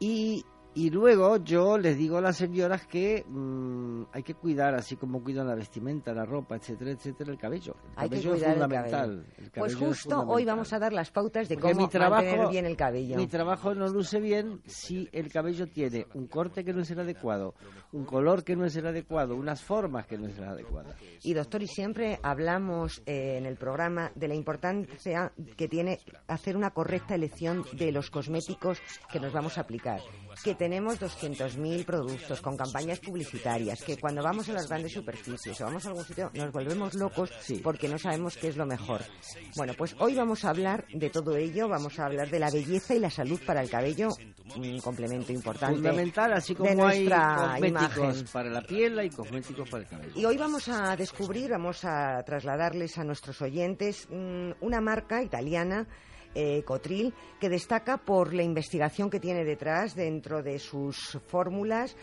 Y, y luego yo les digo a las señoras que mm, hay que cuidar, así como cuidan la vestimenta, la ropa, etcétera, etcétera, el cabello. El Hay que cabello cuidar es el fundamental. cabello. El Pues cabello justo hoy vamos a dar las pautas de Porque cómo mi trabajo, mantener bien el cabello. Mi trabajo no luce bien si el cabello tiene un corte que no es el adecuado, un color que no es el adecuado, unas formas que no es el adecuado. Y doctor, y siempre hablamos eh, en el programa de la importancia que tiene hacer una correcta elección de los cosméticos que nos vamos a aplicar. Que tenemos 200.000 productos con campañas publicitarias, que cuando vamos a las grandes superficies o vamos a algún sitio nos volvemos locos porque no sabemos qué es lo mejor. Bueno, pues hoy vamos a hablar de todo ello, vamos a hablar de la belleza y la salud para el cabello, un complemento importante. Fundamental, así de como hay nuestra cosméticos imagen. para la piel, hay cosméticos para el cabello. Y hoy vamos a descubrir, vamos a trasladarles a nuestros oyentes mm, una marca italiana, eh, Cotril, que destaca por la investigación que tiene detrás dentro de sus fórmulas,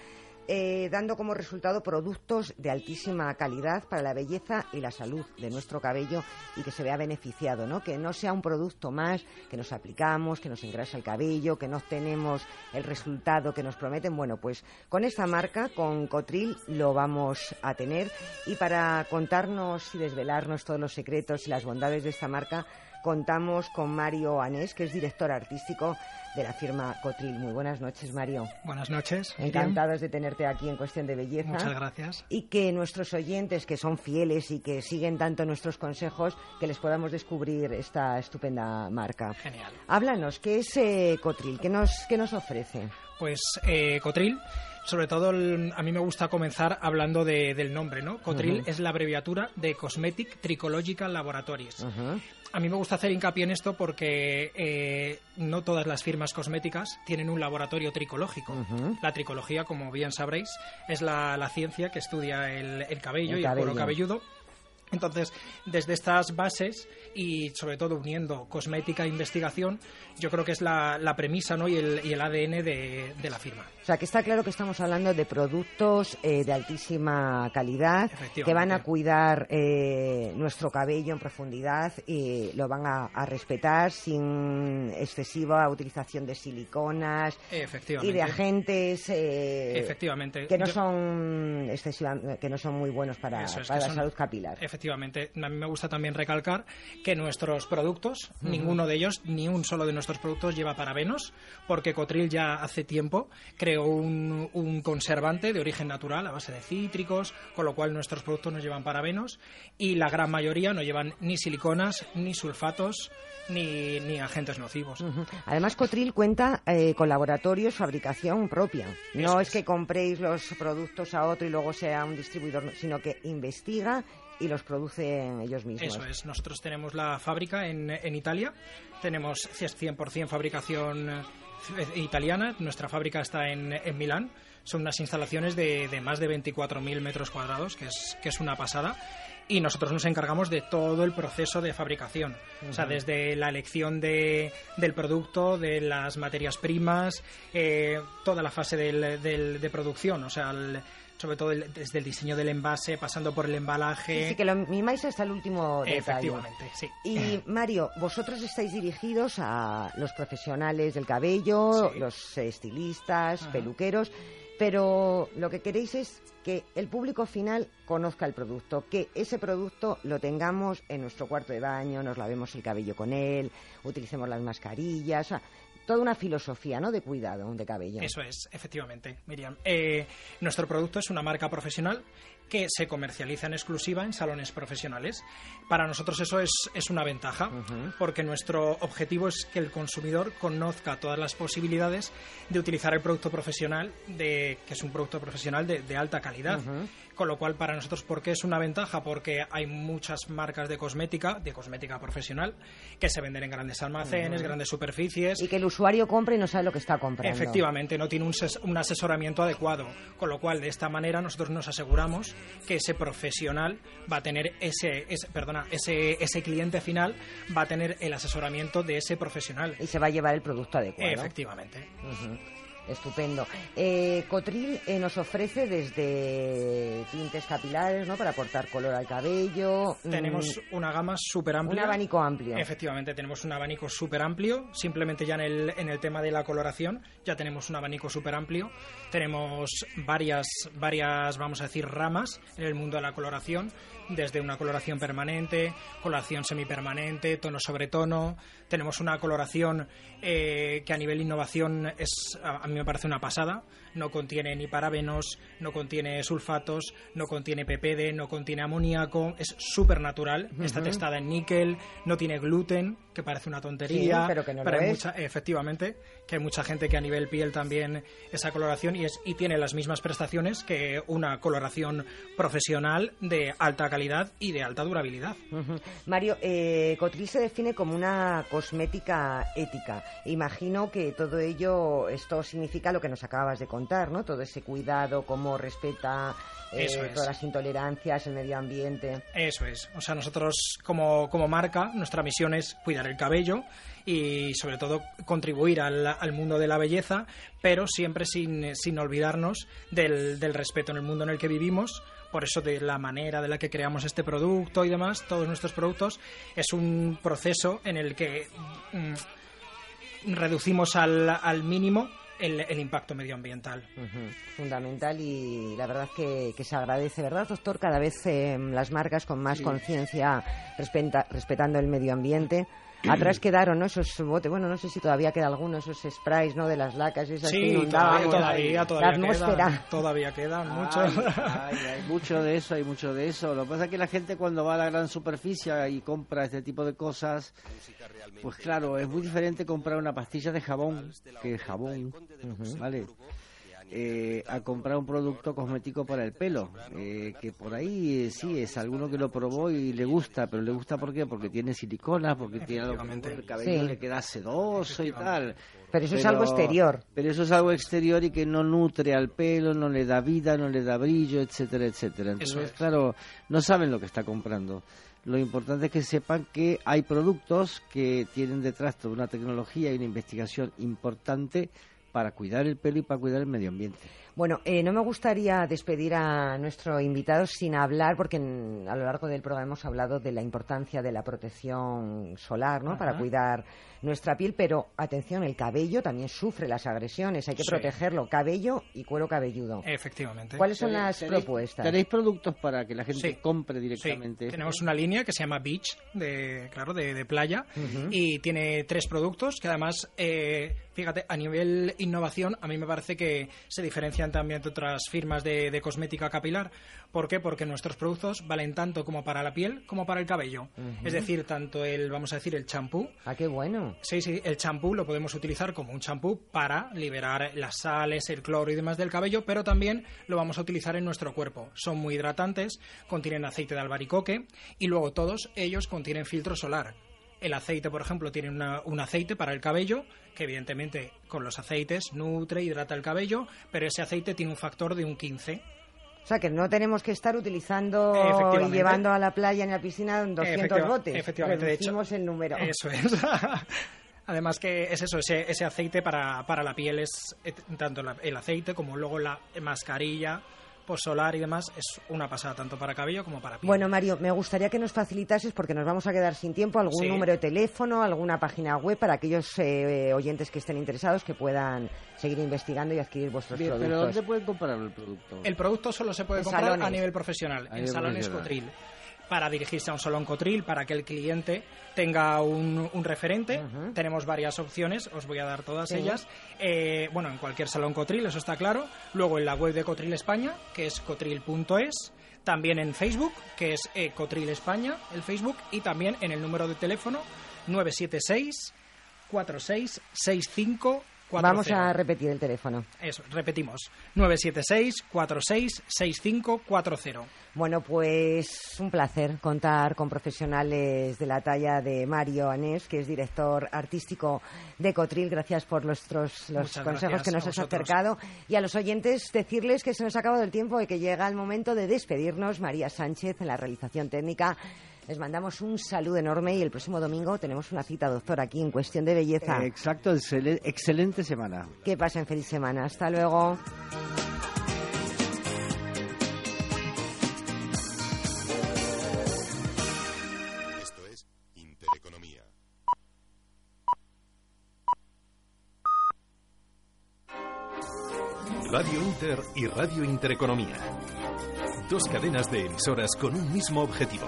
eh, dando como resultado productos de altísima calidad para la belleza y la salud de nuestro cabello y que se vea beneficiado, ¿no? Que no sea un producto más que nos aplicamos, que nos engrasa el cabello, que no obtenemos el resultado que nos prometen. Bueno, pues con esta marca, con Cotril, lo vamos a tener y para contarnos y desvelarnos todos los secretos y las bondades de esta marca, contamos con Mario Anés, que es director artístico de la firma Cotril. Muy buenas noches, Mario. Buenas noches. Encantados de tenerte aquí en Cuestión de Belleza. Muchas gracias. Y que nuestros oyentes, que son fieles y que siguen tanto nuestros consejos, que les podamos descubrir esta estupenda marca. Genial. Háblanos, ¿qué es eh, Cotril? ¿Qué nos, ¿Qué nos ofrece? Pues eh, Cotril, sobre todo el- a mí me gusta comenzar hablando de- del nombre, ¿no? Cotril es la abreviatura de Cosmetic Tricological Laboratories. Ajá. A mí me gusta hacer hincapié en esto porque eh, no todas las firmas cosméticas tienen un laboratorio tricológico. La tricología, como bien sabréis, es la, la ciencia que estudia el, el cabello El y el cuero cabelludo. Entonces, desde estas bases y sobre todo uniendo cosmética e investigación, yo creo que es la, la premisa ¿no? y, el, y el ADN de, de la firma. O sea, que está claro que estamos hablando de productos eh, de altísima calidad que van a cuidar eh, nuestro cabello en profundidad y lo van a, a respetar sin excesiva utilización de siliconas y de agentes eh, Efectivamente. que no Yo- son excesiva- que no son muy buenos para, Eso es, para la son- salud capilar. Efectivamente, a mí me gusta también recalcar que nuestros productos, ninguno de ellos, ni un solo de nuestros productos lleva parabenos, porque Cotril ya hace tiempo un, un conservante de origen natural a base de cítricos, con lo cual nuestros productos no llevan parabenos y la gran mayoría no llevan ni siliconas, ni sulfatos, ni, ni agentes nocivos. Además, Cotril cuenta eh, con laboratorios, fabricación propia. No Eso es que compréis los productos a otro y luego sea un distribuidor, sino que investiga y los producen ellos mismos. Eso es, nosotros tenemos la fábrica en, en Italia, tenemos 100% fabricación italiana, nuestra fábrica está en, en Milán, son unas instalaciones de, de más de 24.000 metros cuadrados, que es, que es una pasada. Y nosotros nos encargamos de todo el proceso de fabricación. O sea, desde la elección de, del producto, de las materias primas, eh, toda la fase del, del- de producción. O sea, el- sobre todo el- desde el diseño del envase, pasando por el embalaje. Sí, sí, que lo mimáis hasta el último detalle. Efectivamente, sí. Y Mario, vosotros estáis dirigidos a los profesionales del cabello, los estilistas, Ajá. peluqueros, pero lo que queréis es que el público final conozca el producto, que ese producto lo tengamos en nuestro cuarto de baño, nos lavemos el cabello con él, utilicemos las mascarillas, o sea, toda una filosofía, ¿no? De cuidado de cabello. Eso es, efectivamente, Miriam. Eh, nuestro producto es una marca profesional que se comercializa en exclusiva en salones profesionales. Para nosotros eso es, es una ventaja, porque nuestro objetivo es que el consumidor conozca todas las posibilidades de utilizar el producto profesional, de, que es un producto profesional de, de alta calidad. Con lo cual, para nosotros, ¿por qué es una ventaja? Porque hay muchas marcas de cosmética, de cosmética profesional, que se venden en grandes almacenes, grandes superficies. Y que el usuario compre y no sabe lo que está comprando. Efectivamente, no tiene un, ses- un asesoramiento adecuado, con lo cual de esta manera nosotros nos aseguramos que ese profesional va a tener ese, ese- perdona, ese, ese cliente final va a tener el asesoramiento de ese profesional. Y se va a llevar el producto adecuado. Efectivamente. Estupendo. Eh, Cotril eh, nos ofrece desde tintes capilares, ¿no? Para aportar color al cabello. mm, Tenemos una gama súper amplia. Un abanico amplio. Efectivamente, tenemos un abanico súper amplio. Simplemente ya en el, en el tema de la coloración, ya tenemos un abanico súper amplio. Tenemos varias, varias, vamos a decir, ramas en el mundo de la coloración, desde una coloración permanente, coloración semipermanente, tono sobre tono. Tenemos una coloración eh, que a nivel innovación es, a, a me parece una pasada. No contiene ni parabenos, no contiene sulfatos, no contiene PPD, no contiene amoníaco. Es súper natural. Está testada en níquel, no tiene gluten, que parece una tontería. Sí, pero que no lo hay es. mucha- efectivamente, que hay mucha gente que a nivel piel también esa coloración y, es, y tiene las mismas prestaciones que una coloración profesional de alta calidad y de alta durabilidad. Mario, eh, Cotril se define como una cosmética ética. Imagino que todo ello, esto significa lo que nos acabas de contar, ¿no? Todo ese cuidado, cómo respeta eh, Eso es. todas las intolerancias, el medio ambiente. Eso es. O sea, nosotros como, como marca, nuestra misión es cuidar el cabello y sobre todo contribuir al, al mundo de la belleza, pero siempre sin, sin olvidarnos del, del respeto en el mundo en el que vivimos. Por eso de la manera de la que creamos este producto y demás, todos nuestros productos, es un proceso en el que mm, reducimos al, al mínimo el, el impacto medioambiental. Fundamental y la verdad que, que se agradece, ¿verdad, doctor? Cada vez eh, las marcas con más Sí. conciencia respeta- respetando el medio ambiente. Atrás quedaron, ¿no? Esos botes, bueno, no sé si todavía queda alguno, esos sprays, ¿no? De las lacas, esas que Sí, inundaban todavía, todavía, la atmósfera. quedan, todavía quedan muchos. Ay, ay, hay mucho de eso, hay mucho de eso. Lo que pasa es que la gente cuando va a la gran superficie y compra este tipo de cosas, pues claro, es muy diferente comprar una pastilla de jabón que jabón, ¿vale? Eh, a comprar un producto cosmético para el pelo, eh, que por ahí eh, sí es alguno que lo probó y le gusta, pero le gusta ¿por qué? Porque tiene silicona, porque tiene algo que el cabello Sí. le queda sedoso y tal. Pero eso es algo exterior. Pero eso es algo exterior y que no nutre al pelo, no le da vida, no le da brillo, etcétera, etcétera. Entonces, es. claro, no saben lo que está comprando. Lo importante es que sepan que hay productos que tienen detrás toda una tecnología y una investigación importante para cuidar el pelo y para cuidar el medio ambiente. Bueno, eh, no me gustaría despedir a nuestro invitado sin hablar, porque en- a lo largo del programa hemos hablado de la importancia de la protección solar, ¿no? Para cuidar nuestra piel, pero atención, el cabello también sufre las agresiones, hay que Sí. protegerlo, cabello y cuero cabelludo. Efectivamente. ¿Cuáles son ¿Tenéis- las tenéis- propuestas? ¿Tenéis productos para que la gente Sí. compre directamente? Sí, tenemos una línea que se llama Beach, de, claro, de, de playa, y tiene tres productos que además, eh, fíjate, a nivel innovación, a mí me parece que se diferencian también de otras firmas de, de cosmética capilar. ¿Por qué? Porque nuestros productos valen tanto como para la piel como para el cabello. Es decir, tanto el, vamos a decir, el champú. Ah, qué bueno. Sí, sí, el champú lo podemos utilizar como un champú para liberar las sales, el cloro y demás del cabello, pero también lo vamos a utilizar en nuestro cuerpo. Son muy hidratantes, contienen aceite de albaricoque y luego todos ellos contienen filtro solar. El aceite, por ejemplo, tiene una- un aceite para el cabello, que evidentemente con los aceites nutre, hidrata el cabello, pero ese aceite tiene un factor de un 15. O sea, que no tenemos que estar utilizando y llevando a la playa ni a la piscina 200 Efectiva- botes. efectivamente, de hecho, el número. Eso es. Además que es eso, ese, ese aceite para, para la piel es eh, tanto la- el aceite como luego la mascarilla solar y demás es una pasada tanto para cabello como para piel. Bueno, Mario, me gustaría que nos facilitases, porque nos vamos a quedar sin tiempo, algún Sí. número de teléfono, alguna página web para aquellos eh, oyentes que estén interesados que puedan seguir investigando y adquirir vuestros Bien, pero productos. ¿dónde pueden comprar el producto? El producto solo se puede En comprar salones. a nivel profesional, A en nivel salones. Cotril. Para dirigirse a un salón Cotril, para que el cliente tenga un, un referente. Tenemos varias opciones, os voy a dar todas Sí. ellas. Eh, bueno, en cualquier salón Cotril, eso está claro. Luego en la web de Cotril España, que es cotril.es. También en Facebook, que es eh, Cotril España, el Facebook. Y también en el número de teléfono 976 4665 Vamos a repetir el teléfono. Eso, repetimos. 976 466540 Bueno, pues un placer contar con profesionales de la talla de Mario Anés, que es director artístico de Cotril. Gracias por nuestros, los Muchas consejos que nos has acercado. Y a los oyentes decirles que se nos ha acabado el tiempo y que llega el momento de despedirnos. María Sánchez en la realización técnica. Les mandamos un saludo enorme y el próximo domingo tenemos una cita, doctor, aquí en Cuestión de Belleza. Exacto, excel- excelente semana. Que pasen feliz semana. Hasta luego. Esto es Intereconomía. Radio Inter y Radio Intereconomía. Dos cadenas de emisoras con un mismo objetivo.